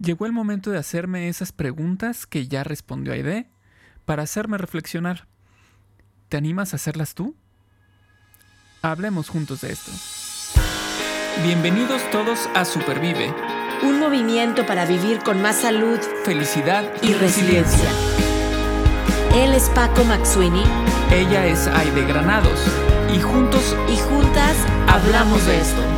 Llegó el momento de hacerme esas preguntas que ya respondió Aide para hacerme reflexionar. ¿Te animas a hacerlas tú? Hablemos juntos de esto. Bienvenidos todos a Supervive. Un movimiento para vivir con más salud, felicidad y, resiliencia. Él es Paco Maxuini. Ella es Aide Granados. Y juntos y juntas hablamos de esto.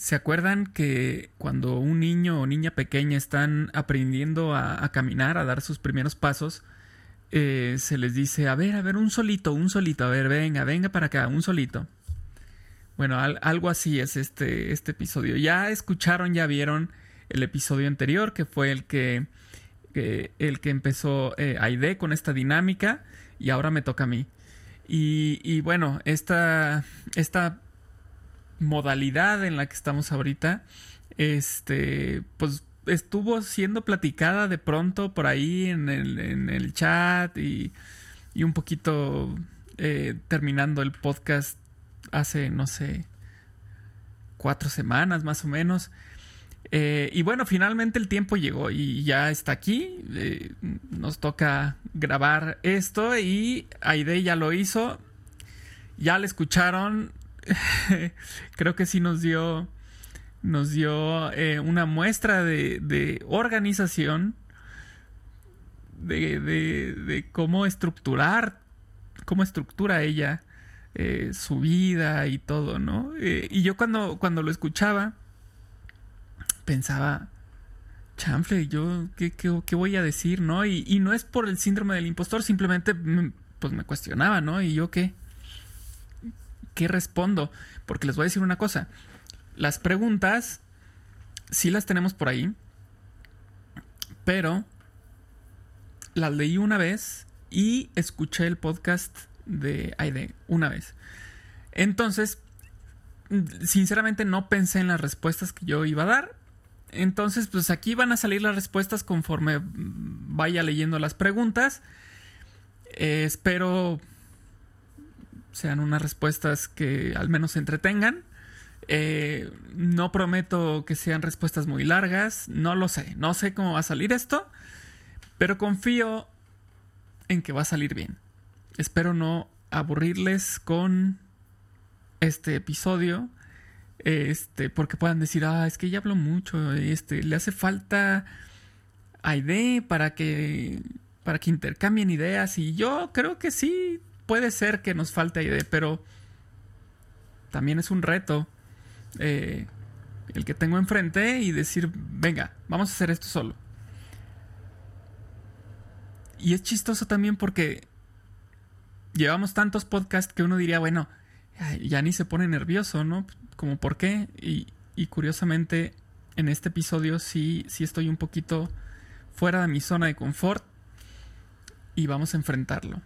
¿Se acuerdan que cuando un niño o niña pequeña están aprendiendo a, caminar, a dar sus primeros pasos, eh, se les dice, a ver, a ver, un solito, un solito, a ver, venga, venga para acá, un solito. Bueno, algo así es este, este episodio. Ya escucharon, ya vieron el episodio anterior, que fue el que, el que empezó eh, Aide con esta dinámica, y ahora me toca a mí. Y, y bueno, esta, esta modalidad en la que estamos ahorita, este, pues estuvo siendo platicada de pronto por ahí en el, en el chat y, y, un poquito eh, terminando el podcast hace, no sé, cuatro semanas más o menos. Eh, y bueno, finalmente el tiempo llegó y ya está aquí. Eh, nos toca grabar esto y Aide ya lo hizo. Ya le escucharon. creo que sí nos dio, nos dio eh, una muestra de, organización, de, cómo estructurar, cómo estructura ella eh, su vida y todo, ¿no? Eh, y yo cuando, cuando lo escuchaba, pensaba, chanfle, yo, ¿qué, qué, voy a decir, no? Y, y, no es por el síndrome del impostor, simplemente, mm, pues me cuestionaba, ¿no? Y yo, ¿qué? ¿Qué respondo? Porque les voy a decir una cosa. Las preguntas sí las tenemos por ahí, pero las leí una vez y escuché el podcast de Aide una vez. Entonces, sinceramente no pensé en las respuestas que yo iba a dar. Entonces, pues aquí van a salir las respuestas conforme vaya leyendo las preguntas. Eh, espero sean unas respuestas que al menos se entretengan. Eh, no prometo que sean respuestas muy largas, no lo sé, no sé cómo va a salir esto, pero confío en que va a salir bien. Espero no aburrirles con este episodio, este, porque puedan decir, ah, es que ya hablo mucho, este, le hace falta ID para que, para que intercambien ideas y yo creo que sí, puede ser que nos falte idea, pero también es un reto eh, el que tengo enfrente y decir, venga, vamos a hacer esto solo. Y es chistoso también porque llevamos tantos podcasts que uno diría, bueno, ya ni se pone nervioso, ¿no? Como por qué. Y, y curiosamente, en este episodio sí, sí estoy un poquito fuera de mi zona de confort y vamos a enfrentarlo.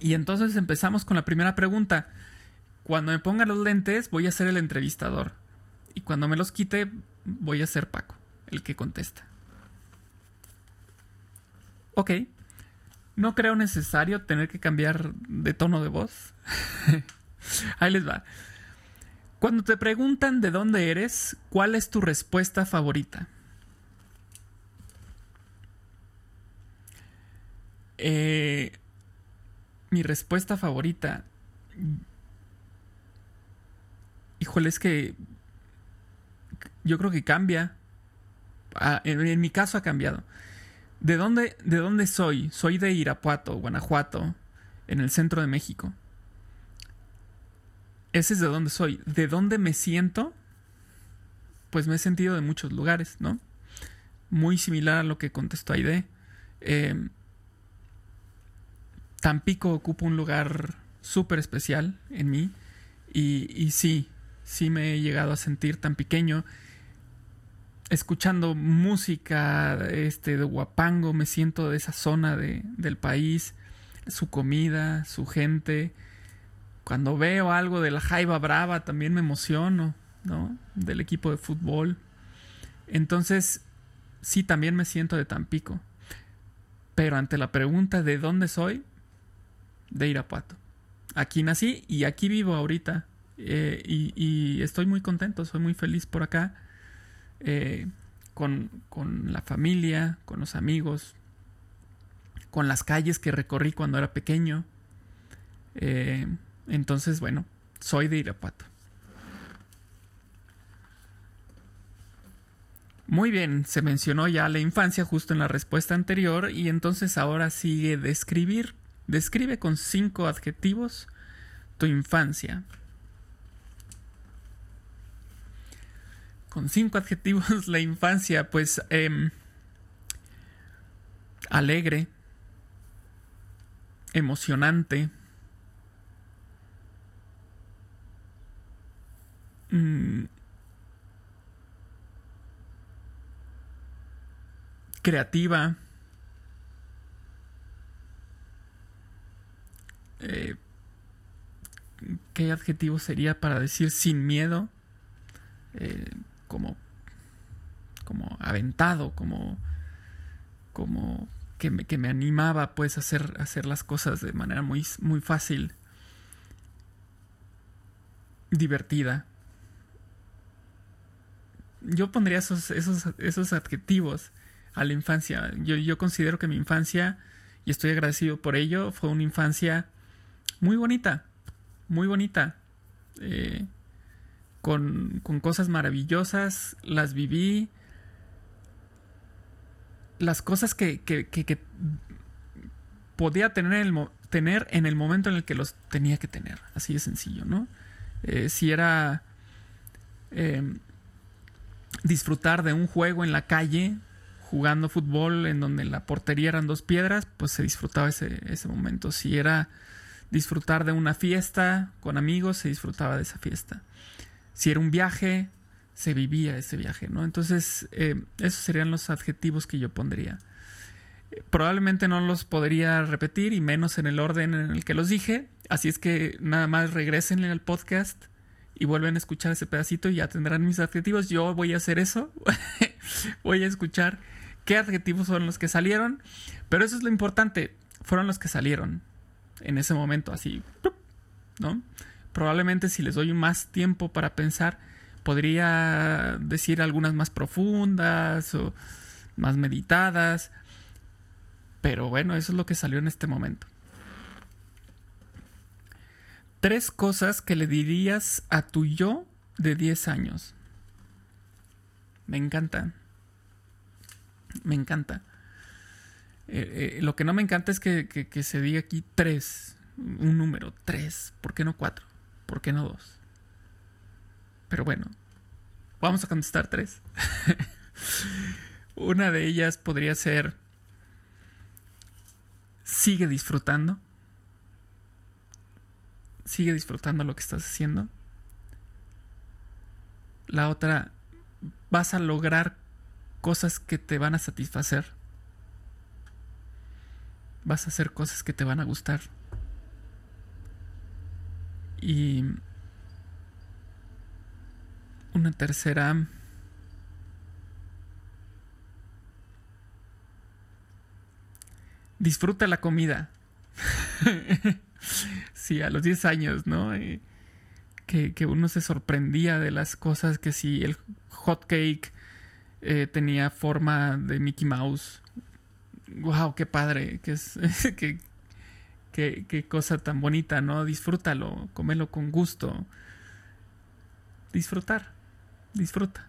Y entonces empezamos con la primera pregunta. Cuando me ponga los lentes voy a ser el entrevistador. Y cuando me los quite voy a ser Paco, el que contesta. Ok. No creo necesario tener que cambiar de tono de voz. Ahí les va. Cuando te preguntan de dónde eres, ¿cuál es tu respuesta favorita? Eh, mi respuesta favorita. Híjole, es que yo creo que cambia. Ah, en, mi caso ha cambiado. ¿De dónde, ¿De dónde soy? Soy de Irapuato, Guanajuato, en el centro de México. Ese es de dónde soy. ¿De dónde me siento? Pues me he sentido de muchos lugares, ¿no? Muy similar a lo que contestó Aide. Eh, Tampico ocupa un lugar súper especial en mí y, sí, sí me he llegado a sentir tan pequeño escuchando música este, de Huapango, me siento de esa zona de, del país, su comida, su gente. Cuando veo algo de la Jaiba Brava también me emociono, ¿no? Del equipo de fútbol. Entonces, sí, también me siento de Tampico. Pero ante la pregunta de dónde soy, de Irapuato. Aquí nací y aquí vivo ahorita. Eh, y, estoy muy contento, soy muy feliz por acá. Eh, con, la familia, con los amigos, con las calles que recorrí cuando era pequeño. Eh, entonces, bueno, soy de Irapuato. Muy bien, se mencionó ya la infancia justo en la respuesta anterior y entonces ahora sigue describir. Describe con cinco adjetivos tu infancia. Con cinco adjetivos la infancia, pues em, alegre, emocionante, mm, creativa. Eh, ¿Qué adjetivo sería para decir sin miedo? Eh, como, como aventado, como, como que me, que me animaba pues a hacer, hacer las cosas de manera muy, muy fácil, divertida. Yo pondría esos, esos, esos adjetivos a la infancia. Yo, considero que mi infancia, y estoy agradecido por ello, fue una infancia muy bonita, muy bonita. Eh, con, cosas maravillosas, las viví. Las cosas que, que, podía tener, el, tener en el momento en el que los tenía que tener. Así de sencillo, ¿no? Eh, si era em, disfrutar de un juego en la calle, jugando fútbol en donde la portería eran dos piedras, pues se disfrutaba ese, ese momento. Si era disfrutar de una fiesta con amigos, se disfrutaba de esa fiesta. Si era un viaje, se vivía ese viaje, ¿no? Entonces, eh, esos serían los adjetivos que yo pondría. probablemente no los podría repetir y menos en el orden en el que los dije, así es que nada más regresen al podcast y vuelven a escuchar ese pedacito y ya tendrán mis adjetivos. Yo voy a hacer eso, voy a escuchar qué adjetivos son los que salieron. Pero eso es lo importante. Fueron los que salieron en ese momento, así, ¿no? Probablemente si les doy más tiempo para pensar, podría decir algunas más profundas o más meditadas. Pero bueno, eso es lo que salió en este momento. Tres cosas que le dirías a tu yo de 10 años. Me encantan me encanta. Eh, eh, lo que no me encanta es que, se diga aquí tres, un número, tres. ¿Por qué no cuatro? ¿Por qué no dos? Pero bueno, vamos a contestar tres. Una de ellas podría ser, sigue disfrutando. Sigue disfrutando lo que estás haciendo. La otra, vas a lograr cosas que te van a satisfacer. Vas a hacer cosas que te van a gustar. Y una tercera... Disfruta la comida. sí, a los 10 años, ¿no? que, que, uno se sorprendía de las cosas, que si el hot cake eh, tenía forma de Mickey Mouse. ¡Wow! ¡Qué padre! ¡Qué, es, qué, qué, cosa tan bonita, ¿no? Disfrútalo, comelo con gusto. Disfrutar. Disfruta.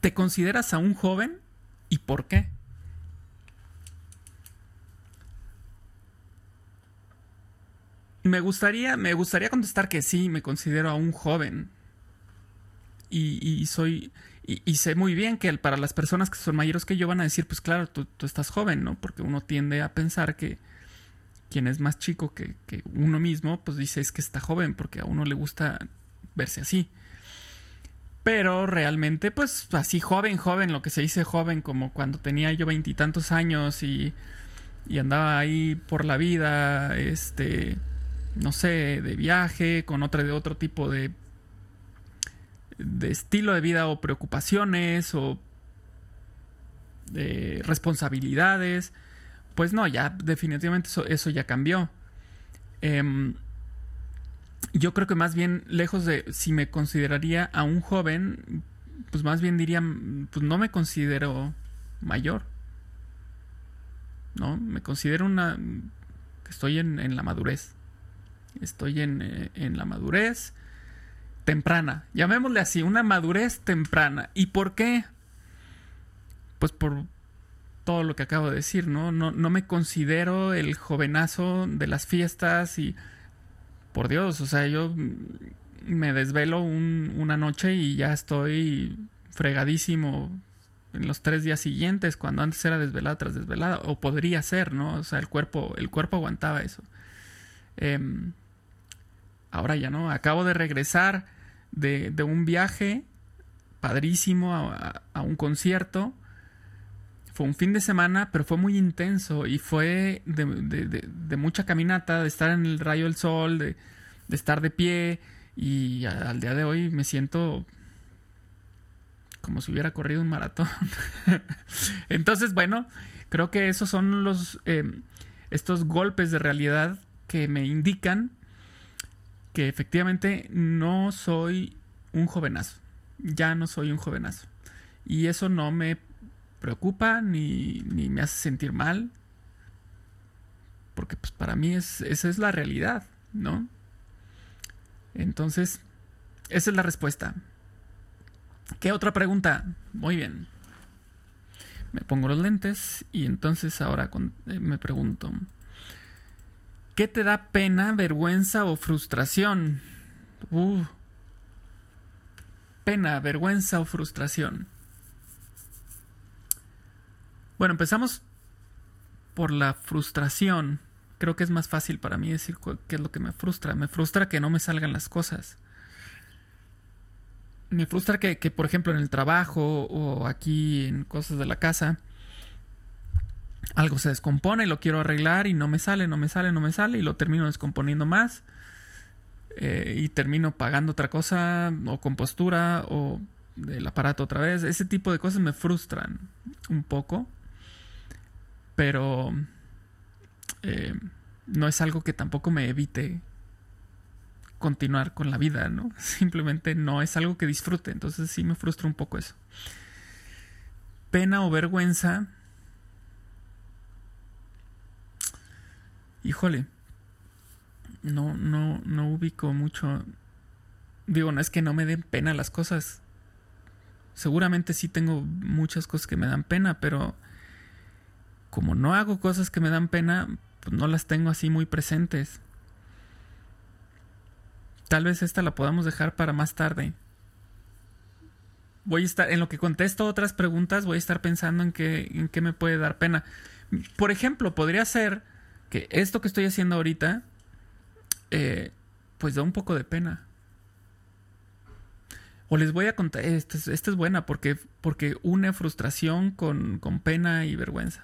¿Te consideras aún joven? ¿Y por qué? Me gustaría, me gustaría contestar que sí, me considero aún joven. Y, soy. Y, sé muy bien que para las personas que son mayores que yo van a decir, pues claro, tú, estás joven, ¿no? Porque uno tiende a pensar que quien es más chico que, uno mismo, pues dice es que está joven, porque a uno le gusta verse así. Pero realmente, pues así joven, joven, lo que se dice joven, como cuando tenía yo veintitantos años y, y andaba ahí por la vida, este, no sé, de viaje, con otra de otro tipo de, de estilo de vida o preocupaciones o de responsabilidades. Pues no, ya definitivamente eso, eso ya cambió. Em, yo creo que más bien, lejos de si me consideraría a un joven, pues más bien diría, pues no me considero mayor. ¿No? Me considero una... que estoy en, la madurez. Estoy en, eh, en la madurez temprana. Llamémosle así, una madurez temprana. ¿Y por qué? Pues por todo lo que acabo de decir, ¿no? No, no me considero el jovenazo de las fiestas y por Dios, o sea, yo me desvelo una noche y ya estoy fregadísimo en los tres días siguientes, cuando antes era desvelada tras desvelada, o podría ser, ¿no? O sea, el cuerpo, el cuerpo aguantaba eso. Em, ahora ya no, acabo de regresar de, un viaje padrísimo a, un concierto. Fue un fin de semana, pero fue muy intenso y fue de, mucha caminata, de estar en el rayo del sol, de, estar de pie y al día de hoy me siento como si hubiera corrido un maratón. Entonces, bueno, creo que esos son los em, estos golpes de realidad que me indican que efectivamente no soy un jovenazo. Ya no soy un jovenazo. Y eso no me preocupa ni, ni me hace sentir mal. Porque pues para mí es, esa es la realidad, ¿no? Entonces, esa es la respuesta. ¿Qué otra pregunta? Muy bien. Me pongo los lentes y entonces ahora eh, me pregunto, ¿qué te da pena, vergüenza o frustración? Uh, pena, vergüenza o frustración. Bueno, empezamos por la frustración. Creo que es más fácil para mí decir qué es lo que me frustra. Me frustra que no me salgan las cosas me frustra que, por ejemplo, en el trabajo o aquí en cosas de la casa, algo se descompone y lo quiero arreglar y no me sale, no me sale, no me sale y lo termino descomponiendo más eh, y termino pagando otra cosa o compostura o el aparato otra vez. Ese tipo de cosas me frustran un poco, pero eh, no es algo que tampoco me evite continuar con la vida, ¿no? Simplemente no es algo que disfrute, entonces sí me frustra un poco eso. Pena o vergüenza. Híjole. No, no, no ubico mucho. Digo, no es que no me den pena las cosas. Seguramente sí tengo muchas cosas que me dan pena, pero como no hago cosas que me dan pena, pues no las tengo así muy presentes. Tal vez esta la podamos dejar para más tarde. Voy a estar, en lo que contesto otras preguntas, voy a estar pensando en qué, en qué me puede dar pena. Por ejemplo, podría ser que esto que estoy haciendo ahorita, eh, pues da un poco de pena. O les voy a contar, esta es, buena porque, porque une frustración con, con pena y vergüenza.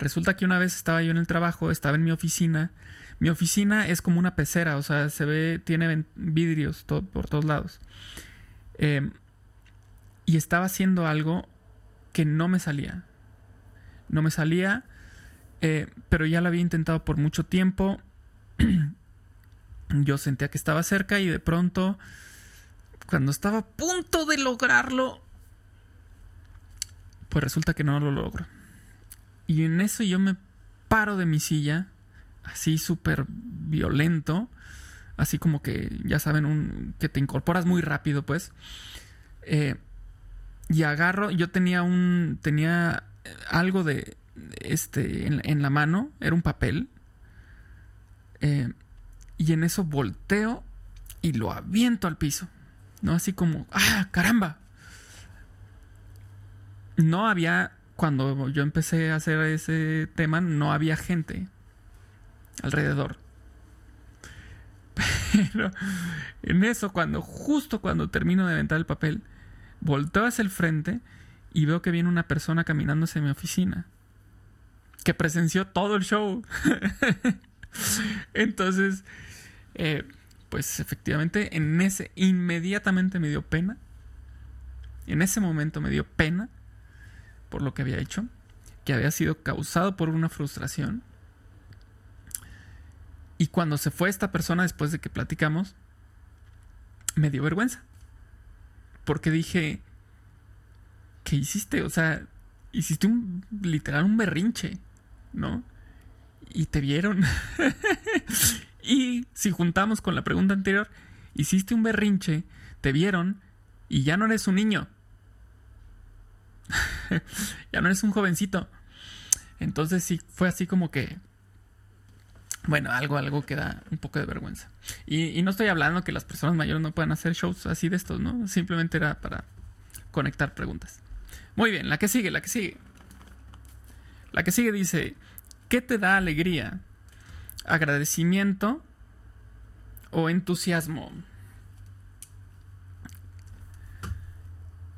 Resulta que una vez estaba yo en el trabajo, estaba en mi oficina mi oficina es como una pecera, o sea, se ve, tiene vidrios por todos lados. Em, y estaba haciendo algo que no me salía. No me salía, eh, pero ya lo había intentado por mucho tiempo. Yo sentía que estaba cerca y de pronto, cuando estaba a punto de lograrlo, pues resulta que no lo logro. Y en eso yo me paro de mi silla así súper violento, así como que, ya saben, un, que te incorporas muy rápido, pues. Eh, y agarro, yo tenía un, tenía algo de, este, en, la mano, era un papel. Eh, y en eso volteo y lo aviento al piso. ¿No? Así como, ¡ah, caramba! No había, cuando yo empecé a hacer ese tema, no había gente alrededor. Pero en eso, cuando justo cuando termino de aventar el papel, volteo hacia el frente y veo que viene una persona caminando hacia mi oficina que presenció todo el show. Entonces, eh, pues efectivamente, en ese inmediatamente me dio pena. En ese momento me dio pena por lo que había hecho, que había sido causado por una frustración. Y cuando se fue esta persona después de que platicamos, me dio vergüenza. Porque dije, ¿qué hiciste? O sea, hiciste un literal un berrinche, ¿no? Y te vieron. y si juntamos con la pregunta anterior, hiciste un berrinche, te vieron y ya no eres un niño. ya no eres un jovencito. Entonces sí, fue así como que... Bueno, algo, algo que da un poco de vergüenza. Y, no estoy hablando que las personas mayores no puedan hacer shows así de estos, ¿no? Simplemente era para conectar preguntas. Muy bien, la que sigue, la que sigue. La que sigue dice, ¿qué te da alegría? ¿Agradecimiento o entusiasmo?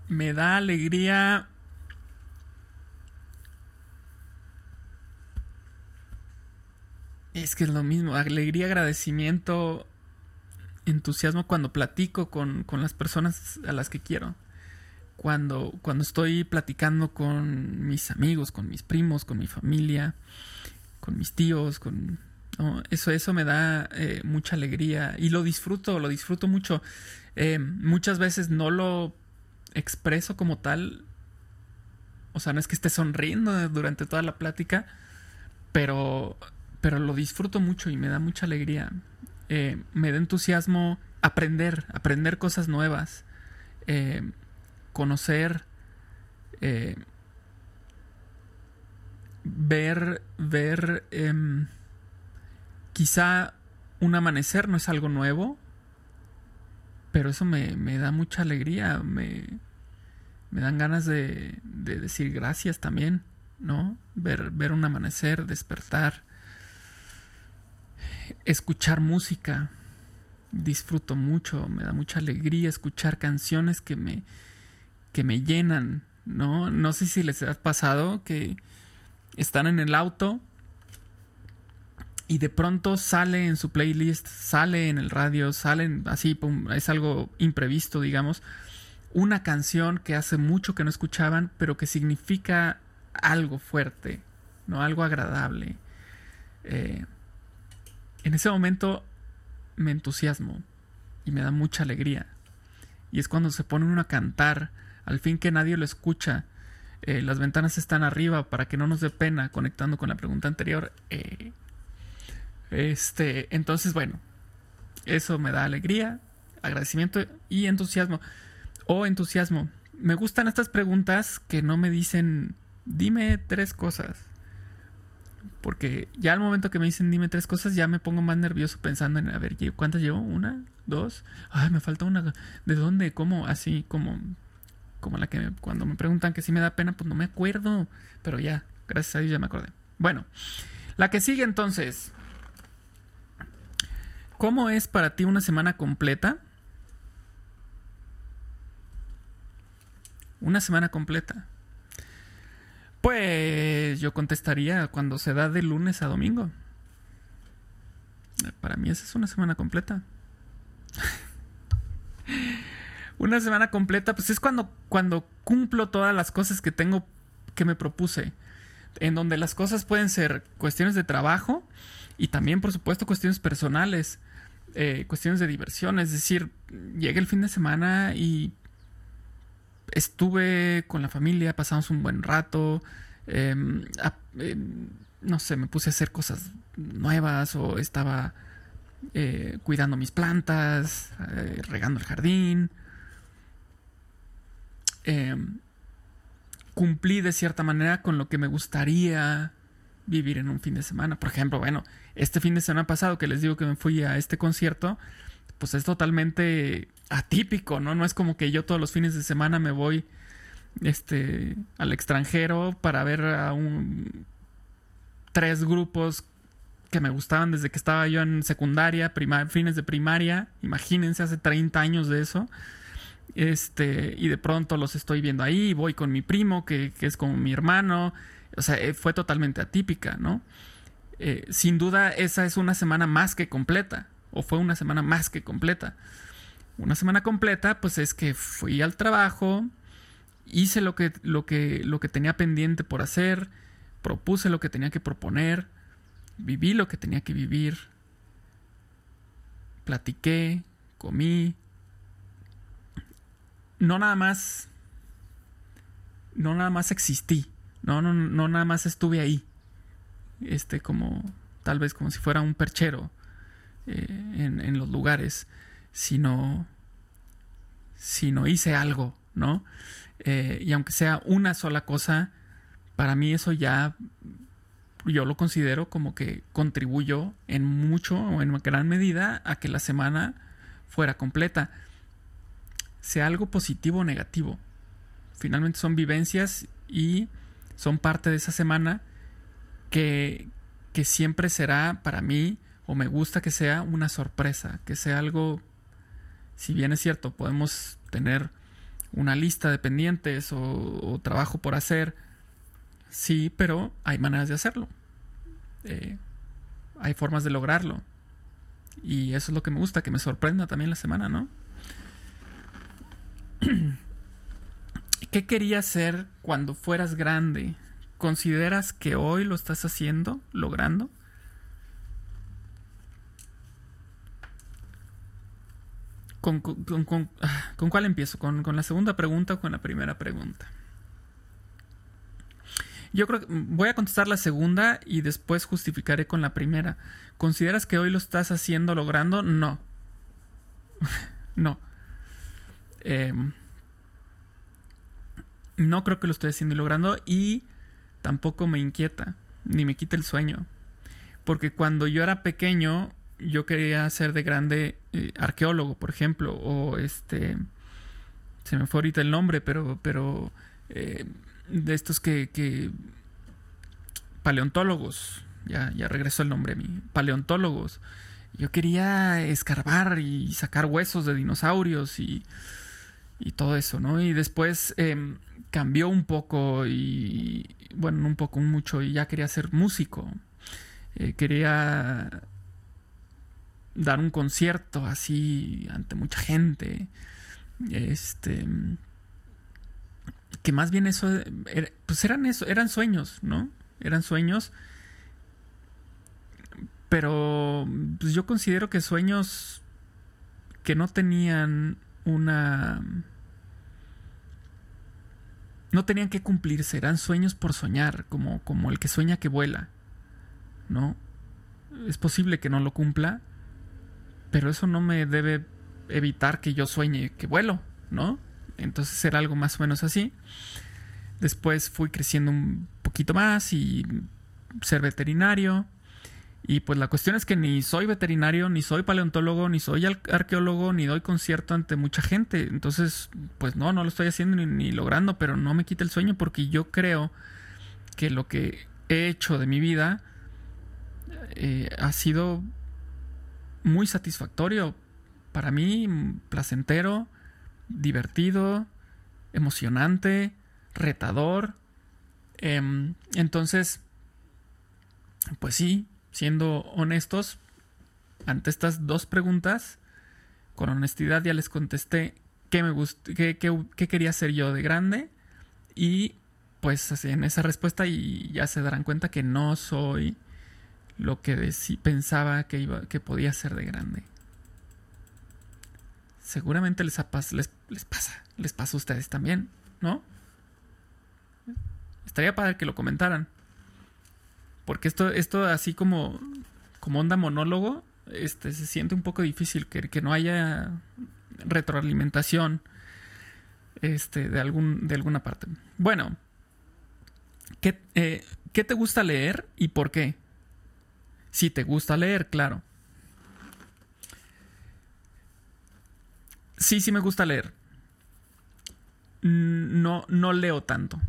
Me da alegría Es que es lo mismo, alegría, agradecimiento, entusiasmo cuando platico con, las personas a las que quiero. Cuando, cuando estoy platicando con mis amigos, con mis primos, con mi familia, con mis tíos, con... eso, eso me da eh, mucha alegría y lo disfruto, lo disfruto mucho. Eh, muchas veces no lo expreso como tal. O sea, no es que esté sonriendo durante toda la plática, pero pero lo disfruto mucho y me da mucha alegría. Eh, me da entusiasmo aprender, aprender cosas nuevas, conocer, eh, ver, ver, em, quizá un amanecer no es algo nuevo, pero eso me, da mucha alegría, me, me dan ganas de, de, decir gracias también, ¿no? Ver, ver un amanecer, despertar escuchar música. Disfruto mucho, me da mucha alegría escuchar canciones que me, que me llenan, ¿no? No sé si les ha pasado que están en el auto y de pronto sale en su playlist, sale en el radio, salen así, es algo imprevisto, digamos, una canción que hace mucho que no escuchaban, pero que significa algo fuerte, ¿no? Algo agradable. Eh, en ese momento me entusiasmo y me da mucha alegría. Y es cuando se pone uno a cantar, al fin que nadie lo escucha. Eh, las ventanas están arriba para que no nos dé pena, conectando con la pregunta anterior. Eh, este, entonces, bueno, eso me da alegría, agradecimiento y entusiasmo. O entusiasmo. Me gustan estas preguntas que no me dicen, dime tres cosas. Porque ya al momento que me dicen dime tres cosas, ya me pongo más nervioso pensando en, a ver, ¿cuántas llevo? ¿Una? ¿Dos? Ay, me falta una. ¿De dónde? ¿Cómo? Así como, como la que cuando me preguntan que si me da pena, pues no me acuerdo. Pero ya, gracias a Dios ya me acordé. Bueno, la que sigue entonces. ¿Cómo es para ti una semana completa? Una semana completa. Pues yo contestaría cuando se da de lunes a domingo. Para mí esa es una semana completa. una semana completa, pues es cuando, cuando cumplo todas las cosas que tengo que me propuse. En donde las cosas pueden ser cuestiones de trabajo y también, por supuesto, cuestiones personales, eh, cuestiones de diversión. Es decir, llega el fin de semana y estuve con la familia, pasamos un buen rato, em, em, no sé, me puse a hacer cosas nuevas o estaba eh, cuidando mis plantas, eh, regando el jardín. Em, cumplí de cierta manera con lo que me gustaría vivir en un fin de semana. Por ejemplo, bueno, este fin de semana pasado que les digo que me fui a este concierto, pues es totalmente atípico, ¿no? No es como que yo todos los fines de semana me voy este al extranjero para ver a un tres grupos que me gustaban desde que estaba yo en secundaria, fines de primaria. Imagínense, hace 30 años de eso. Este, y de pronto los estoy viendo ahí, voy con mi primo, que, es como mi hermano. O sea, eh, fue totalmente atípica, ¿no? Eh, sin duda, esa es una semana más que completa. O fue una semana más que completa. Una semana completa, pues es que fui al trabajo, hice lo que, lo que, lo que tenía pendiente por hacer, propuse lo que tenía que proponer, viví lo que tenía que vivir, platiqué, comí, no nada más, no nada más existí, no, no, no nada más estuve ahí, este como, tal vez como si fuera un perchero eh, en, los lugares, sino, sino hice algo, ¿no? Eh, y aunque sea una sola cosa, para mí eso ya yo lo considero como que contribuyó en mucho o en gran medida a que la semana fuera completa. Sea algo positivo o negativo. Finalmente son vivencias y son parte de esa semana que, que siempre será para mí, o me gusta que sea una sorpresa, que sea algo, si bien es cierto, podemos tener una lista de pendientes o, trabajo por hacer, Sí, pero hay maneras de hacerlo. Eh, hay formas de lograrlo. Y eso es lo que me gusta, que me sorprenda también la semana, ¿no? ¿Qué querías hacer cuando fueras grande? ¿Consideras que hoy lo estás haciendo, logrando? ¿Con, con, ah, cuál empiezo? ¿Con, ¿Con la segunda pregunta o con la primera pregunta? Yo creo que voy a contestar la segunda y después justificaré con la primera. ¿Consideras que hoy lo estás haciendo, logrando? No. no. Em, no creo que lo estoy haciendo y logrando y tampoco me inquieta, ni me quita el sueño. Porque cuando yo era pequeño, yo quería ser de grande eh, arqueólogo, por ejemplo, o este... Se me fue ahorita el nombre, pero... pero eh, de estos que, paleontólogos, ya, ya regresó el nombre a mí, paleontólogos. Yo quería escarbar y sacar huesos de dinosaurios y, y todo eso, ¿no? Y después em, cambió un poco y, bueno, un poco, mucho, y ya quería ser músico. Eh, quería dar un concierto así ante mucha gente. Este que más bien eso, pues eran eso, eran sueños, ¿no? Eran sueños. Pero pues yo considero que sueños que no tenían una... No tenían que cumplirse, eran sueños por soñar, como, como el que sueña que vuela, ¿no? Es posible que no lo cumpla, pero eso no me debe evitar que yo sueñe que vuelo, ¿no? Entonces era algo más o menos así. Después fui creciendo un poquito más y ser veterinario. Y pues la cuestión es que ni soy veterinario, ni soy paleontólogo, ni soy arqueólogo, ni doy concierto ante mucha gente. Entonces, pues no, no lo estoy haciendo ni, logrando, pero no me quita el sueño porque yo creo que lo que he hecho de mi vida eh, ha sido muy satisfactorio para mí, placentero divertido, emocionante, retador. Em, entonces, pues sí, siendo honestos, ante estas dos preguntas, con honestidad ya les contesté qué me qué, qué, quería ser yo de grande y pues en esa respuesta y ya se darán cuenta que no soy lo que pensaba que, iba, que podía ser de grande seguramente les, les, les, pasa, les pasa a ustedes también, ¿no? Estaría padre que lo comentaran. Porque esto, esto así como, como onda monólogo, este, se siente un poco difícil que, que no haya retroalimentación este, de, algún, de alguna parte. Bueno, ¿qué, eh, ¿qué te gusta leer y por qué? Si te gusta leer, claro. Sí, sí me gusta leer. No, no leo tanto.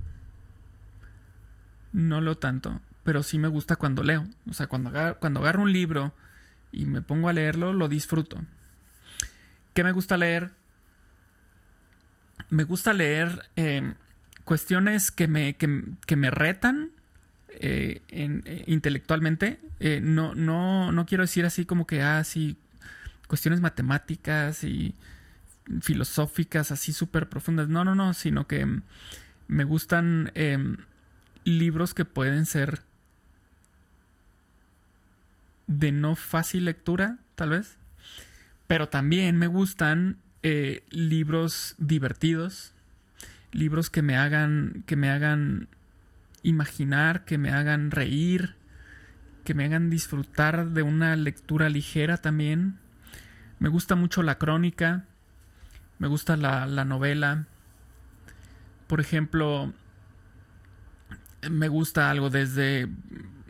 No leo tanto. Pero sí me gusta cuando leo. O sea, cuando agarro, cuando agarro un libro y me pongo a leerlo, lo disfruto. ¿Qué me gusta leer? Me gusta leer em, cuestiones que me, que, me retan eh, eh, intelectualmente. Eh, no, no, no quiero decir así como que, ah, sí, cuestiones matemáticas y filosóficas así súper profundas. No, no, no, sino que me gustan em, libros que pueden ser de no fácil lectura, tal vez. Pero también me gustan eh, libros divertidos, libros que me hagan, que me hagan imaginar, que me hagan reír, que me hagan disfrutar de una lectura ligera también. Me gusta mucho la crónica, me gusta la, la novela. Por ejemplo, me gusta algo desde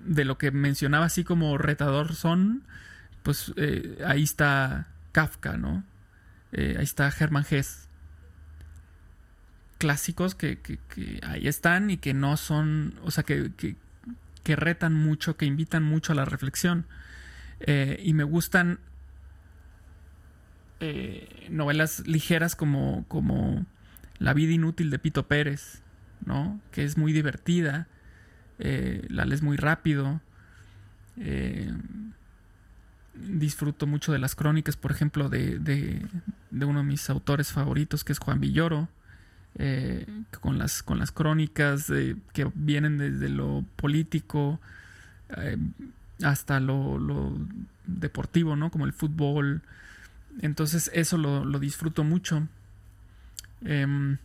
de lo que mencionaba así como retador son, pues eh, ahí está Kafka, ¿no? Eh, ahí está Hermann Hesse. Clásicos que, ahí están y que no son, o sea, que, que retan mucho, que invitan mucho a la reflexión. Eh, y me gustan novelas ligeras como, como La vida inútil de Pito Pérez, ¿no? Que es muy divertida eh, la lees muy rápido. Eh, disfruto mucho de las crónicas, por ejemplo, de, de, uno de mis autores favoritos, que es Juan Villoro, eh, con, las, con las crónicas que vienen desde lo político hasta lo, deportivo, ¿no? Como el fútbol. Entonces eso lo, lo disfruto mucho. Em,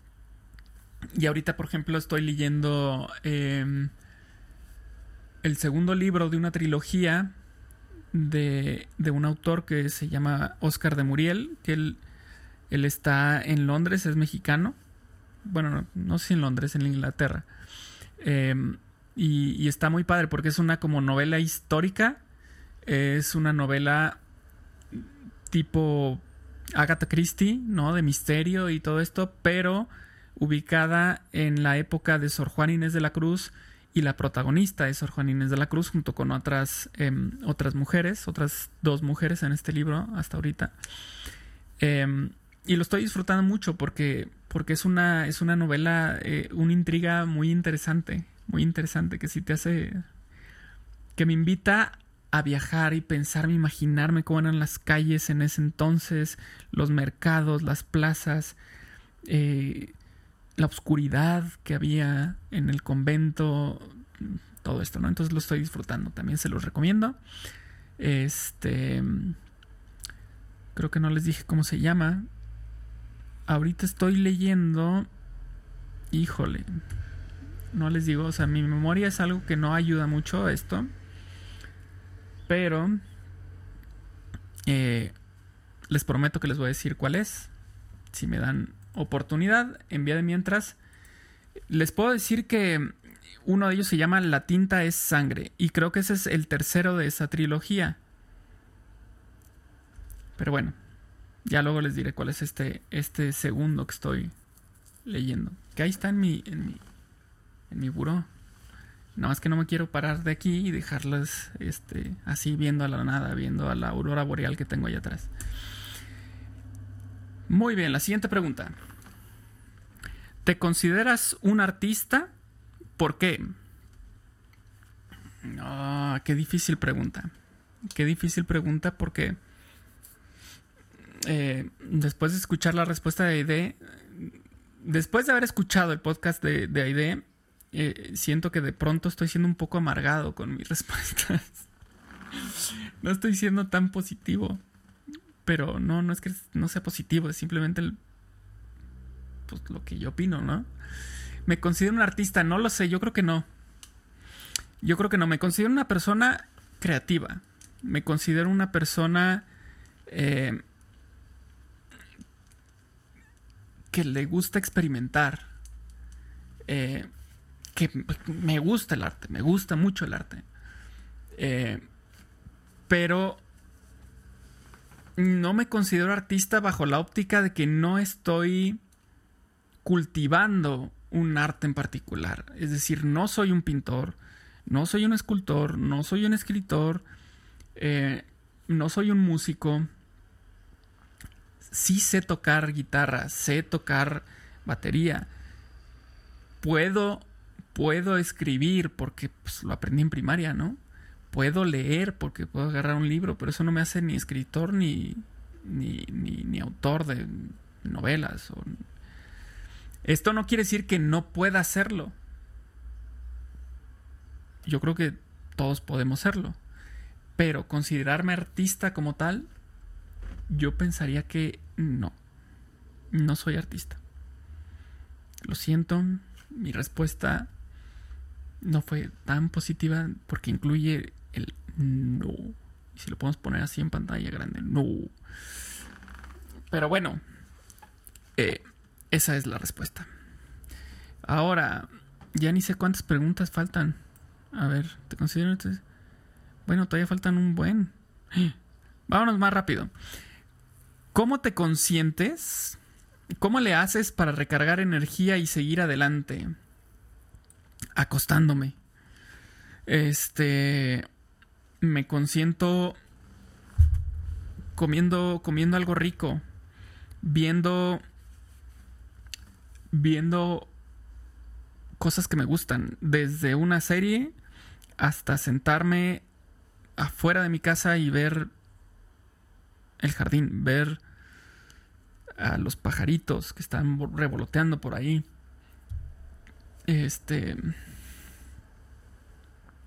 y ahorita, por ejemplo, estoy leyendo em, el segundo libro de una trilogía de, un autor que se llama Oscar de Muriel, que él, él está en Londres, es mexicano. Bueno, no, sé si en Londres, en Inglaterra. Em, y, está muy padre porque es una como novela histórica. Es una novela tipo Agatha Christie, ¿no? De misterio y todo esto, pero ubicada en la época de Sor Juan Inés de la Cruz y la protagonista es Sor Juan Inés de la Cruz junto con otras, em, otras mujeres, otras dos mujeres en este libro hasta ahorita. Em, y lo estoy disfrutando mucho porque, porque es, una, es una novela, eh, una intriga muy interesante, muy interesante, que sí te hace, que me invita a viajar y pensar, imaginarme cómo eran las calles en ese entonces, los mercados, las plazas. Eh, la oscuridad que había en el convento, todo esto, ¿no? Entonces lo estoy disfrutando, también se los recomiendo. Este, creo que no les dije cómo se llama. Ahorita estoy leyendo, híjole, no les digo, o sea, mi memoria es algo que no ayuda mucho a esto, pero eh, les prometo que les voy a decir cuál es, si me dan oportunidad, en vía de mientras, les puedo decir que uno de ellos se llama La tinta es sangre y creo que ese es el tercero de esa trilogía. Pero bueno, ya luego les diré cuál es este, este segundo que estoy leyendo. Que ahí está en mi, en mi, en mi buró. Nada más que no me quiero parar de aquí y dejarlas este, así viendo a la nada, viendo a la aurora boreal que tengo allá atrás. Muy bien, la siguiente pregunta. ¿Te consideras un artista? ¿Por qué? Ah, qué difícil pregunta. Qué difícil pregunta porque eh, después de escuchar la respuesta de Aide, después de haber escuchado el podcast de, de Aide, eh, siento que de pronto estoy siendo un poco amargado con mis respuestas. no estoy siendo tan positivo. Pero no, no es que no sea positivo, es simplemente pues, lo que yo opino, ¿no? ¿Me considero un artista? No lo sé, yo creo que no. Yo creo que no, me considero una persona creativa. Me considero una persona eh, que le gusta experimentar. Eh, que me gusta el arte, me gusta mucho el arte. Eh, pero no me considero artista bajo la óptica de que no estoy cultivando un arte en particular. Es decir, no soy un pintor, No soy un escultor, no soy un escritor, eh, no soy un músico. Sí sé tocar guitarra, sé tocar batería. Puedo, puedo escribir porque pues, lo aprendí en primaria, ¿no? Puedo leer porque puedo agarrar un libro, pero eso no me hace ni escritor ni, ni, ni, autor de novelas. Esto no quiere decir que no pueda hacerlo. Yo creo que todos podemos serlo. Pero considerarme artista como tal, yo pensaría que no. No soy artista. Lo siento, mi respuesta no fue tan positiva porque incluye el no. Y si lo podemos poner así en pantalla grande, no. Pero bueno, eh, esa es la respuesta. Ahora, ya ni sé cuántas preguntas faltan. A ver, ¿te considero? Bueno, todavía faltan un buen. Vámonos más rápido. ¿Cómo te consientes? ¿Cómo le haces para recargar energía y seguir adelante? Acostándome. Este. Me consiento comiendo, comiendo algo rico. Viendo. Viendo cosas que me gustan. Desde una serie hasta sentarme afuera de mi casa y ver el jardín, ver a los pajaritos que están revoloteando por ahí. Este.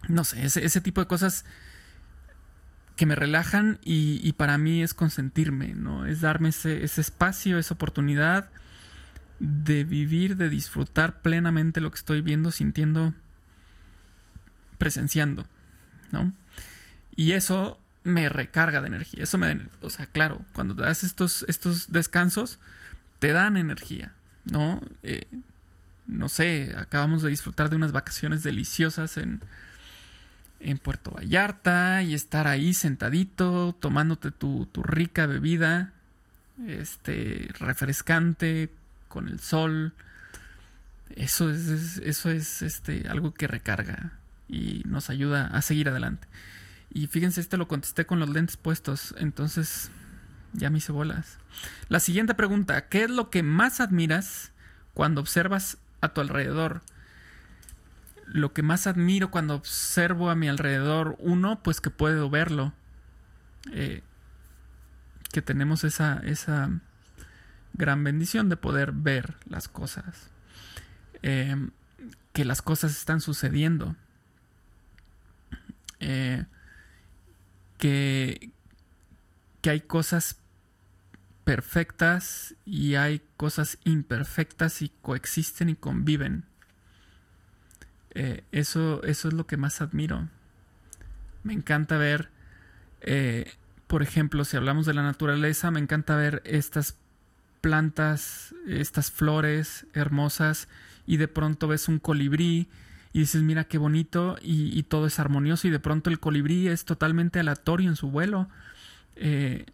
No sé, ese, tipo de cosas que me relajan y, para mí es consentirme, ¿no? Es darme ese, ese espacio, esa oportunidad de vivir, de disfrutar plenamente lo que estoy viendo, sintiendo, presenciando, ¿no? Y eso me recarga de energía. Eso me, o sea, claro, cuando te das estos, estos descansos, te dan energía, ¿no? Eh, no sé, acabamos de disfrutar de unas vacaciones deliciosas en, en Puerto Vallarta y estar ahí sentadito, tomándote tu, tu rica bebida, este, refrescante, con el sol. Eso es, eso es este, algo que recarga y nos ayuda a seguir adelante. Y fíjense, este lo contesté con los lentes puestos, entonces ya me hice bolas. La siguiente pregunta, ¿qué es lo que más admiras cuando observas a tu alrededor? Lo que más admiro cuando observo a mi alrededor, uno, pues que puedo verlo. Eh, que tenemos esa, esa gran bendición de poder ver las cosas. Eh, que las cosas están sucediendo. Eh, que, que hay cosas perfectas y hay cosas imperfectas y coexisten y conviven. Eh, eso, eso es lo que más admiro. Me encanta ver, eh, por ejemplo, si hablamos de la naturaleza, me encanta ver estas plantas, estas flores hermosas y de pronto ves un colibrí y dices, mira qué bonito y, todo es armonioso y de pronto el colibrí es totalmente aleatorio en su vuelo. Eh,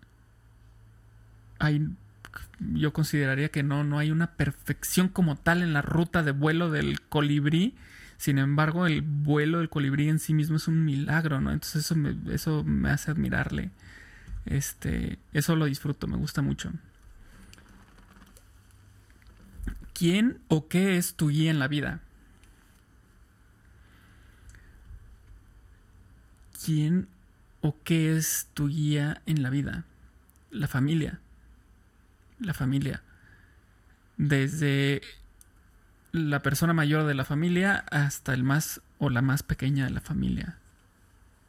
hay, yo consideraría que no, no hay una perfección como tal en la ruta de vuelo del colibrí. Sin embargo, el vuelo del colibrí en sí mismo es un milagro, ¿no? Entonces eso me, eso me hace admirarle. Este, eso lo disfruto, me gusta mucho. ¿Quién o qué es tu guía en la vida? ¿quién o qué es tu guía en la vida? La familia. La familia. Desde la persona mayor de la familia hasta el más o la más pequeña de la familia.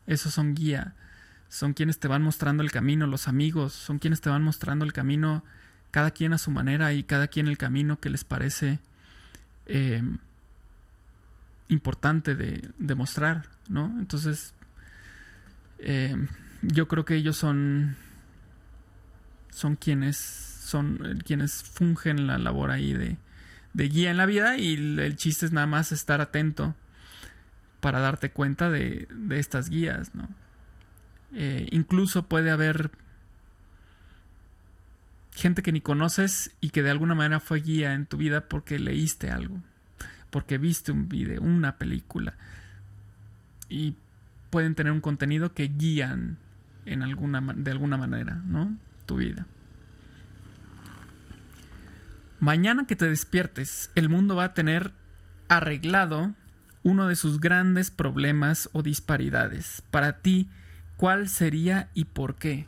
Esos son guía. Son quienes te van mostrando el camino, los amigos, son quienes te van mostrando el camino, cada quien a su manera y cada quien el camino que les parece eh, importante de, de mostrar, ¿no? Entonces, eh, yo creo que ellos son son quienes son quienes fungen la labor ahí de, guía en la vida y el chiste es nada más estar atento para darte cuenta de, estas guías, ¿no? Eh, incluso puede haber gente que ni conoces y que de alguna manera fue guía en tu vida porque leíste algo, porque viste un video, una película, y pueden tener un contenido que guían en alguna, de alguna manera, ¿no? Tu vida. Mañana que te despiertes, el mundo va a tener arreglado uno de sus grandes problemas o disparidades. Para ti, ¿cuál sería y por qué?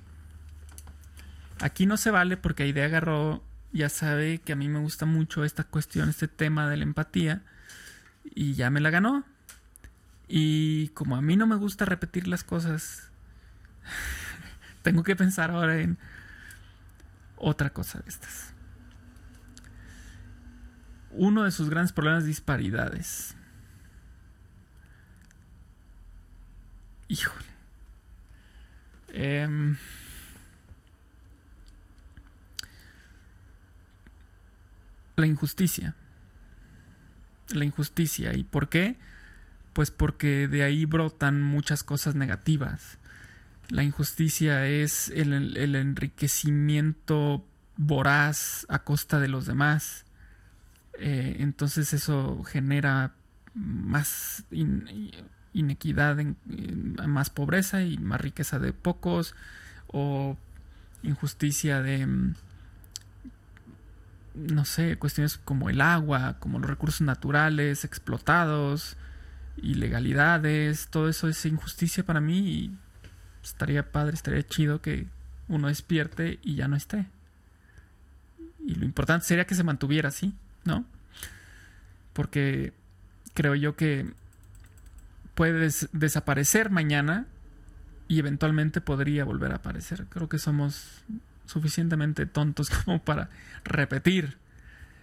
Aquí no se vale porque Idea agarró, ya sabe que a mí me gusta mucho esta cuestión, este tema de la empatía, y ya me la ganó. Y como a mí no me gusta repetir las cosas, tengo que pensar ahora en otra cosa de estas. Uno de sus grandes problemas es disparidades. Híjole. Eh, la injusticia. La injusticia. ¿Y por qué? Pues porque de ahí brotan muchas cosas negativas. La injusticia es el, enriquecimiento voraz a costa de los demás. Eh, entonces eso genera más inequidad, más pobreza y más riqueza de pocos o injusticia de no sé, cuestiones como el agua, como los recursos naturales explotados, ilegalidades, todo eso es injusticia para mí y estaría padre, estaría chido que uno despierte y ya no esté. Y lo importante sería que se mantuviera así, ¿no? Porque creo yo que puede desaparecer mañana y eventualmente podría volver a aparecer. Creo que somos suficientemente tontos como para repetir.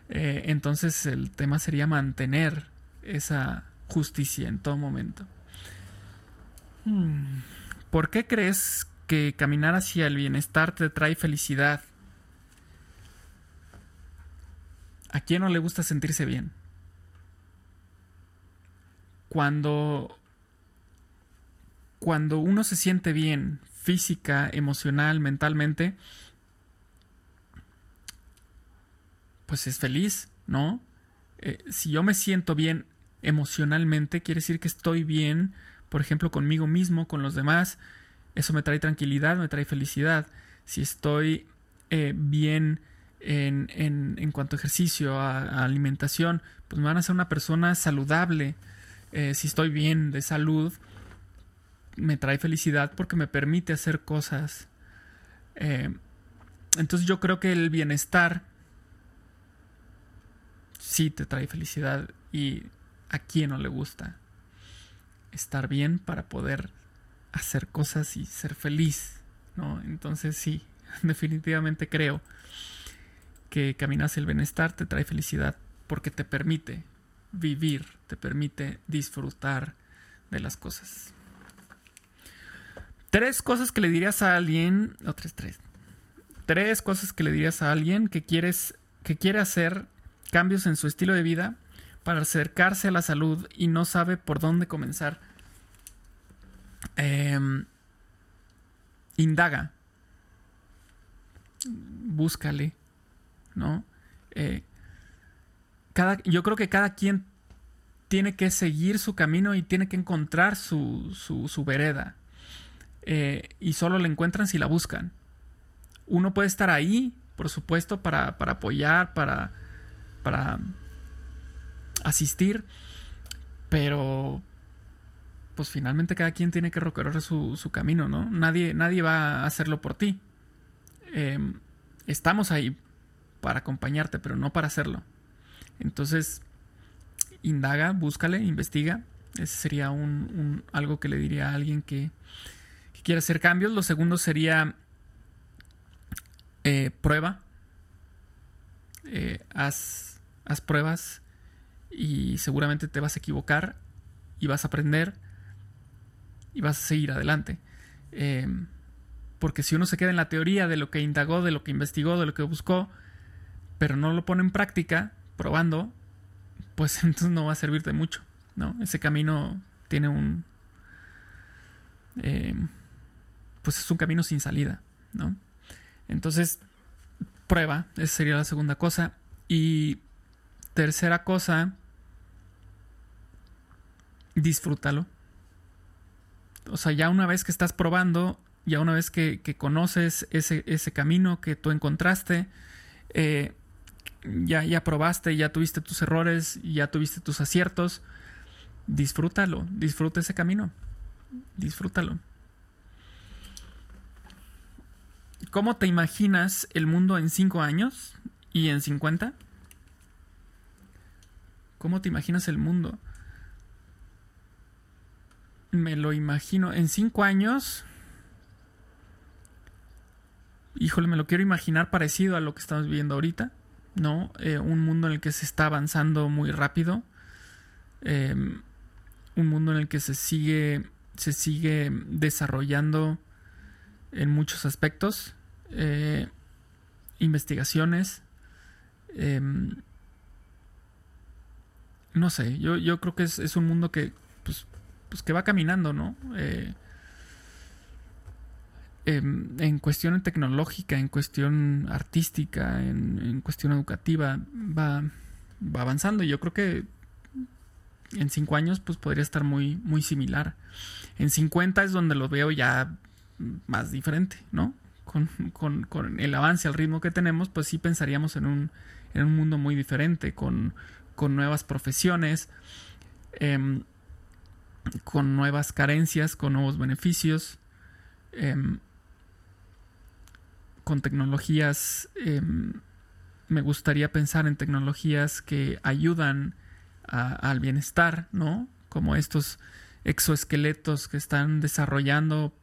Eh, entonces el tema sería mantener esa justicia en todo momento. Hmm. ¿Por qué crees que caminar hacia el bienestar te trae felicidad? ¿A quién no le gusta sentirse bien? Cuando cuando uno se siente bien física, emocional, mentalmente, pues es feliz, ¿no? Eh, si yo me siento bien emocionalmente, quiere decir que estoy bien, por ejemplo, conmigo mismo, con los demás, eso me trae tranquilidad, me trae felicidad. Si estoy eh, bien en, en, cuanto a ejercicio, a, alimentación, pues me van a ser una persona saludable. Eh, si estoy bien de salud, me trae felicidad porque me permite hacer cosas. entonces yo creo que el bienestar sí te trae felicidad y a quién no le gusta estar bien para poder hacer cosas y ser feliz, ¿no? Entonces sí, definitivamente creo que caminar hacia el bienestar te trae felicidad porque te permite vivir, te permite disfrutar de las cosas. Tres cosas que le dirías a alguien, o tres, tres. Tres cosas que le dirías a alguien que quieres, que quiere hacer cambios en su estilo de vida para acercarse a la salud y no sabe por dónde comenzar. Em, indaga. Búscale. ¿No? Eh, cada, yo creo que cada quien tiene que seguir su camino y tiene que encontrar su, su, vereda. Eh, y solo la encuentran si la buscan. Uno puede estar ahí, por supuesto, para, para apoyar, para, para asistir, pero pues finalmente cada quien tiene que recorrer su, su camino, ¿no? Nadie, nadie va a hacerlo por ti. Em, estamos ahí para acompañarte, pero no para hacerlo. Entonces, indaga, búscale, investiga. Ese sería un, algo que le diría a alguien que, quiere hacer cambios. Lo segundo sería eh, prueba. Eh, haz pruebas y seguramente te vas a equivocar y vas a aprender y vas a seguir adelante. Em, porque si uno se queda en la teoría de lo que indagó, de lo que investigó, de lo que buscó, pero no lo pone en práctica, probando, pues entonces no va a servirte mucho, ¿no? Ese camino tiene un... Em, pues es un camino sin salida, ¿no? Entonces, prueba, esa sería la segunda cosa. Y Tercera cosa, disfrútalo. O sea, ya una vez que estás probando, ya una vez que, conoces ese, ese, camino que tú encontraste, eh, ya, ya probaste, ya tuviste tus errores, ya tuviste tus aciertos, disfrútalo, disfruta ese camino, disfrútalo. ¿Cómo te imaginas el mundo en 5 años y en 50? ¿Cómo te imaginas el mundo? Me lo imagino en 5 años. Híjole, me lo quiero imaginar parecido a lo que estamos viviendo ahorita, ¿no? Eh, un mundo en el que se está avanzando muy rápido. Em, un mundo en el que se sigue, se sigue desarrollando en muchos aspectos. Eh, investigaciones. Em, no sé, yo, yo creo que es, un mundo que, pues, pues, que va caminando, ¿no? Eh, em, en cuestión tecnológica, en cuestión artística, en, cuestión educativa, va, va avanzando. Yo creo que en cinco años, pues podría estar muy, muy similar. En 50 es donde lo veo ya más diferente, ¿no? Con, el avance al ritmo que tenemos, pues sí pensaríamos en un, en un mundo muy diferente, con, nuevas profesiones, em, con nuevas carencias, con nuevos beneficios, em, con tecnologías, em, me gustaría pensar en tecnologías que ayudan al bienestar, ¿no? Como estos exoesqueletos que están desarrollando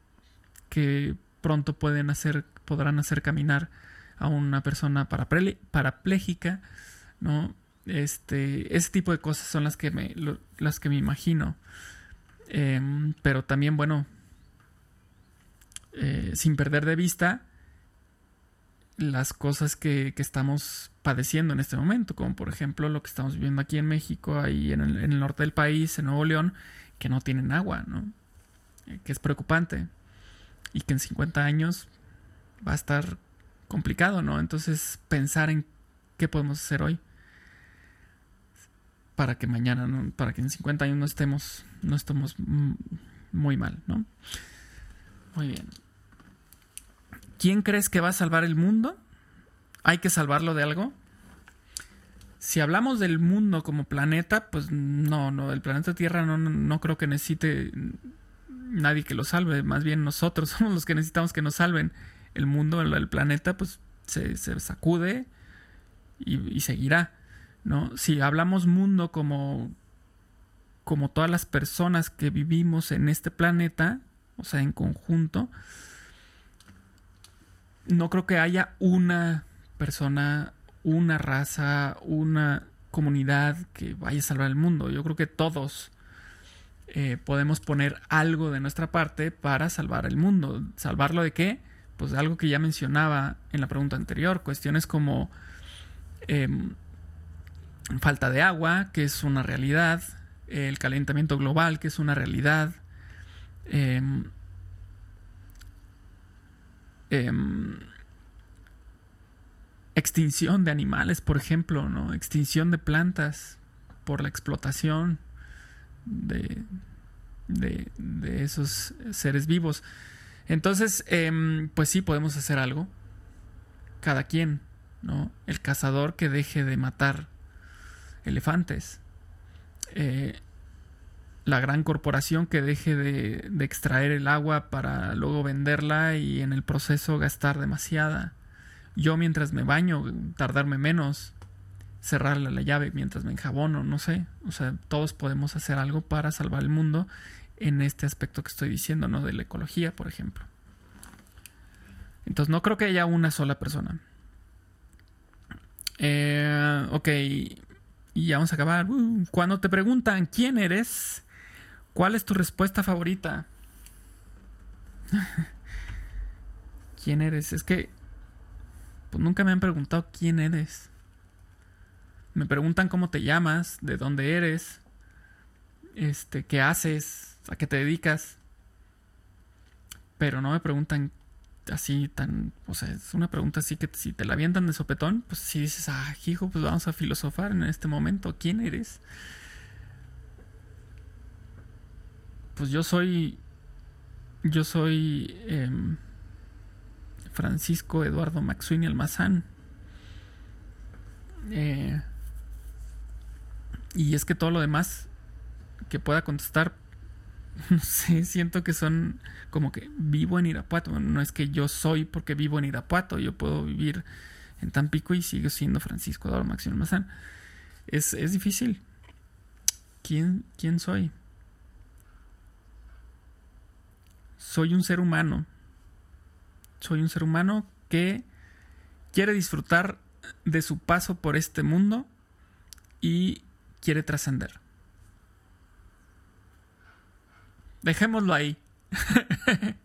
que pronto pueden hacer, podrán hacer caminar a una persona parapléjica, ¿no? Este, ese tipo de cosas son las que me, las que me imagino. Em, pero también, bueno, eh, sin perder de vista las cosas que, estamos padeciendo en este momento, como por ejemplo lo que estamos viviendo aquí en México, ahí en el, en el norte del país, en Nuevo León, que no tienen agua, ¿no? Eh, que es preocupante y que en 50 años va a estar complicado, ¿no? Entonces pensar en qué podemos hacer hoy para que mañana, para que en 50 años no estemos, no estemos muy mal, ¿no? Muy bien. ¿Quién crees que va a salvar el mundo? ¿Hay que salvarlo de algo? Si hablamos del mundo como planeta, pues no, no, el planeta Tierra no, no creo que necesite nadie que lo salve, más bien nosotros somos los que necesitamos que nos salven. El mundo, el, planeta, pues se, sacude y, seguirá, ¿no? Si hablamos mundo como, como todas las personas que vivimos en este planeta, o sea, en conjunto, no creo que haya una persona, una raza, una comunidad que vaya a salvar el mundo. Yo creo que todos eh, podemos poner algo de nuestra parte para salvar el mundo. ¿Salvarlo de qué? Pues algo que ya mencionaba en la pregunta anterior, cuestiones como em, falta de agua, que es una realidad, el calentamiento global, que es una realidad, em, em, extinción de animales, por ejemplo, ¿no? extinción de plantas por la explotación de, de, esos seres vivos. Entonces, em, pues sí, podemos hacer algo. Cada quien, ¿no? El cazador que deje de matar elefantes. Eh, la gran corporación que deje de, de, extraer el agua para luego venderla y en el proceso gastar demasiada. Yo mientras me baño, tardarme menos cerrarle la llave mientras me enjabono, no sé. O sea, todos podemos hacer algo para salvar el mundo en este aspecto que estoy diciendo, ¿no? De la ecología, por ejemplo. Entonces, no creo que haya una sola persona. Eh, ok, y ya vamos a acabar. Uh, cuando te preguntan quién eres, ¿cuál es tu respuesta favorita? ¿Quién eres? Es que pues nunca me han preguntado quién eres. Me preguntan cómo te llamas, de dónde eres, este, qué haces, a qué te dedicas. Pero no me preguntan así tan, o sea, es una pregunta así que si te la avientan de sopetón, pues si dices, ah, hijo, pues vamos a filosofar en este momento, ¿quién eres? Pues yo soy yo soy em, Francisco Eduardo Maxwini Almazán. Eh, y es que todo lo demás que pueda contestar, no sé, siento que son como que vivo en Irapuato. No es que yo soy porque vivo en Irapuato, yo puedo vivir en Tampico y sigo siendo Francisco Eduardo Maxwini Almazán. Es, es difícil. ¿Quién, ¿Quién soy? Soy un ser humano. Soy un ser humano que quiere disfrutar de su paso por este mundo y quiere trascender. Dejémoslo ahí.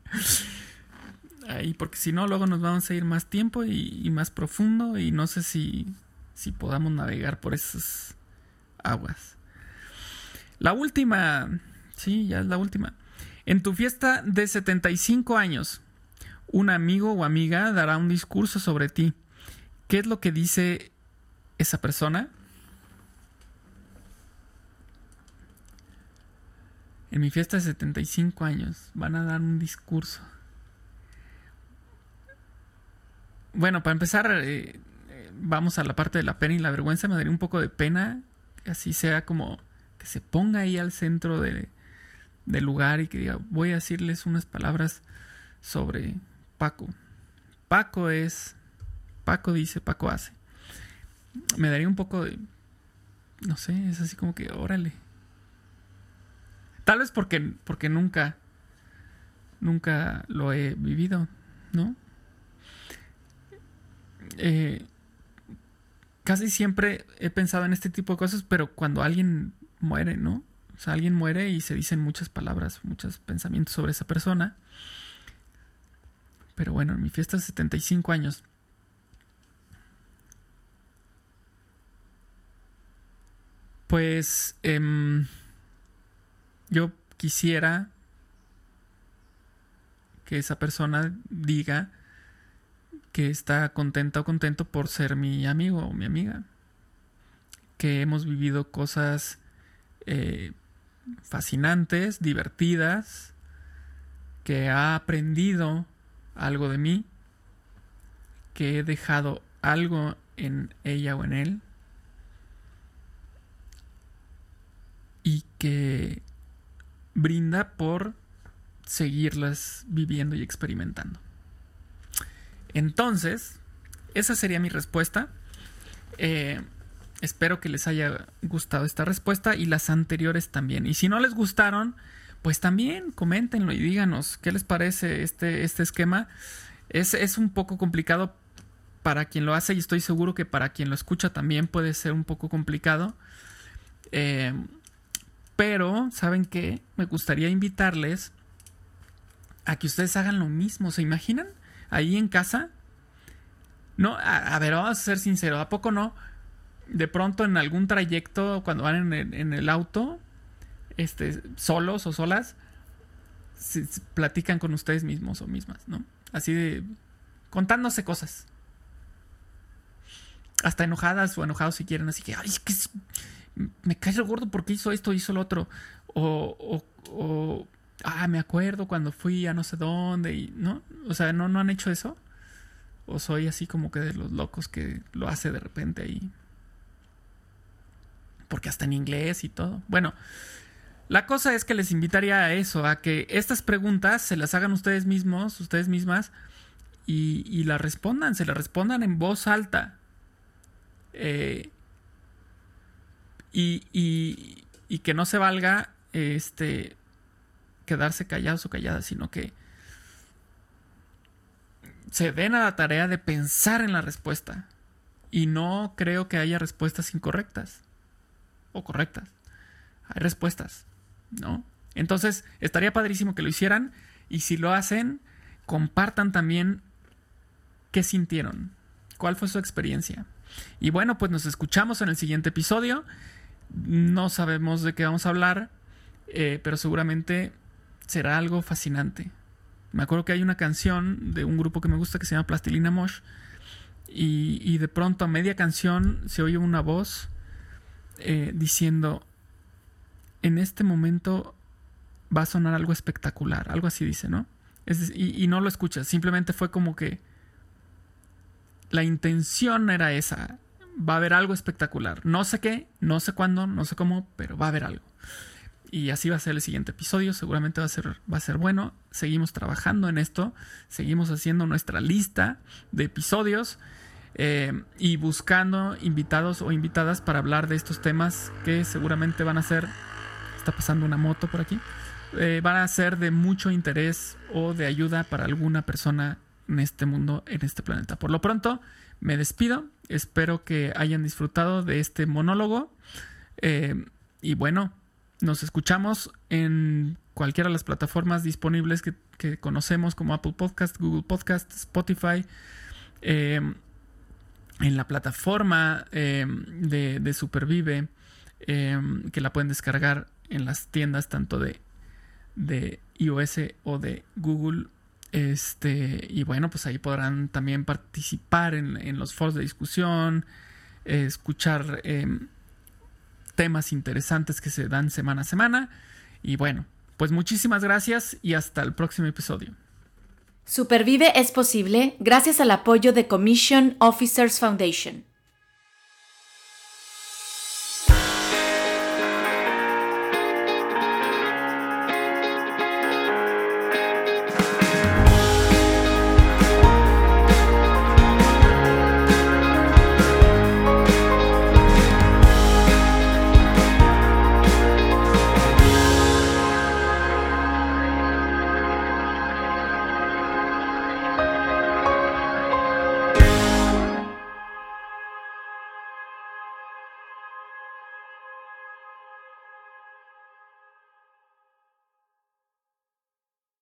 ahí, porque si no, luego nos vamos a ir más tiempo y, más profundo y no sé si, si podamos navegar por esas aguas. La última, sí, ya es la última. En tu fiesta de 75 años, un amigo o amiga dará un discurso sobre ti. ¿Qué es lo que dice esa persona? En mi fiesta de 75 años van a dar un discurso. Bueno, para empezar, eh, eh, vamos a la parte de la pena y la vergüenza. Me daría un poco de pena que así sea como que se ponga ahí al centro de, del lugar y que diga, voy a decirles unas palabras sobre Paco. Paco es, Paco dice, Paco hace. Me daría un poco de, no sé, es así como que, órale. Tal vez porque, porque nunca, nunca lo he vivido, ¿no? Eh, casi siempre he pensado en este tipo de cosas, pero cuando alguien muere, ¿no? O sea, alguien muere y se dicen muchas palabras, muchos pensamientos sobre esa persona. Pero bueno, en mi fiesta de 75 años. Pues em, yo quisiera que esa persona diga que está contenta o contento por ser mi amigo o mi amiga. Que hemos vivido cosas eh, fascinantes, divertidas, que ha aprendido algo de mí, que he dejado algo en ella o en él y que brinda por seguirlas viviendo y experimentando. Entonces, esa sería mi respuesta. Eh, Espero que les haya gustado esta respuesta y las anteriores también. Y si no les gustaron, pues también coméntenlo y díganos qué les parece este, este esquema. Es, es un poco complicado para quien lo hace y estoy seguro que para quien lo escucha también puede ser un poco complicado. Eh, pero, ¿saben qué? Me gustaría invitarles a que ustedes hagan lo mismo. ¿Se imaginan? Ahí en casa. No, a, a ver, vamos a ser sinceros. ¿A poco no? De pronto en algún trayecto, cuando van en el, auto, este, solos o solas, platican con ustedes mismos o mismas, ¿no? Así de contándose cosas. Hasta enojadas o enojados si quieren, así que, ay, es me cae el gordo porque hizo esto, hizo lo otro. O, o, o, ah, me acuerdo cuando fui a no sé dónde y, ¿no? O sea, ¿no, no han hecho eso? O soy así como que de los locos que lo hace de repente ahí porque hasta en inglés y todo. Bueno, la cosa es que les invitaría a eso, a que estas preguntas se las hagan ustedes mismos, ustedes mismas, y, las respondan, se las respondan en voz alta. Eh, y, y, que no se valga este quedarse callados o calladas, sino que se den a la tarea de pensar en la respuesta. Y no creo que haya respuestas incorrectas correctas. Hay respuestas, ¿no? Entonces, estaría padrísimo que lo hicieran y si lo hacen, compartan también qué sintieron, cuál fue su experiencia. Y bueno, pues nos escuchamos en el siguiente episodio. No sabemos de qué vamos a hablar, eh, pero seguramente será algo fascinante. Me acuerdo que hay una canción de un grupo que me gusta que se llama Plastilina Mosh. Y de pronto a media canción se oye una voz eh, diciendo, en este momento va a sonar algo espectacular, algo así dice, ¿no? y, y, no lo escuchas, simplemente fue como que la intención era esa, va a haber algo espectacular, no sé qué, no sé cuándo, no sé cómo, pero va a haber algo. Y así va a ser el siguiente episodio, seguramente va a ser, va a ser bueno, seguimos trabajando en esto, seguimos haciendo nuestra lista de episodios. Eh, y buscando invitados o invitadas para hablar de estos temas que seguramente van a ser, está pasando una moto por aquí, eh, van a ser de mucho interés o de ayuda para alguna persona en este mundo, en este planeta. Por lo pronto, me despido. Espero que hayan disfrutado de este monólogo. Eh, y bueno, nos escuchamos en cualquiera de las plataformas disponibles que, conocemos como Apple Podcast, Google Podcast, Spotify. En la plataforma de, de, Supervive, que la pueden descargar en las tiendas tanto de de iOS o de Google. Este, y bueno, pues ahí podrán también participar en, los foros de discusión, escuchar em, temas interesantes que se dan semana a semana. Y bueno, pues muchísimas gracias y hasta el próximo episodio. Supervive es posible gracias al apoyo de Commission Officers Foundation.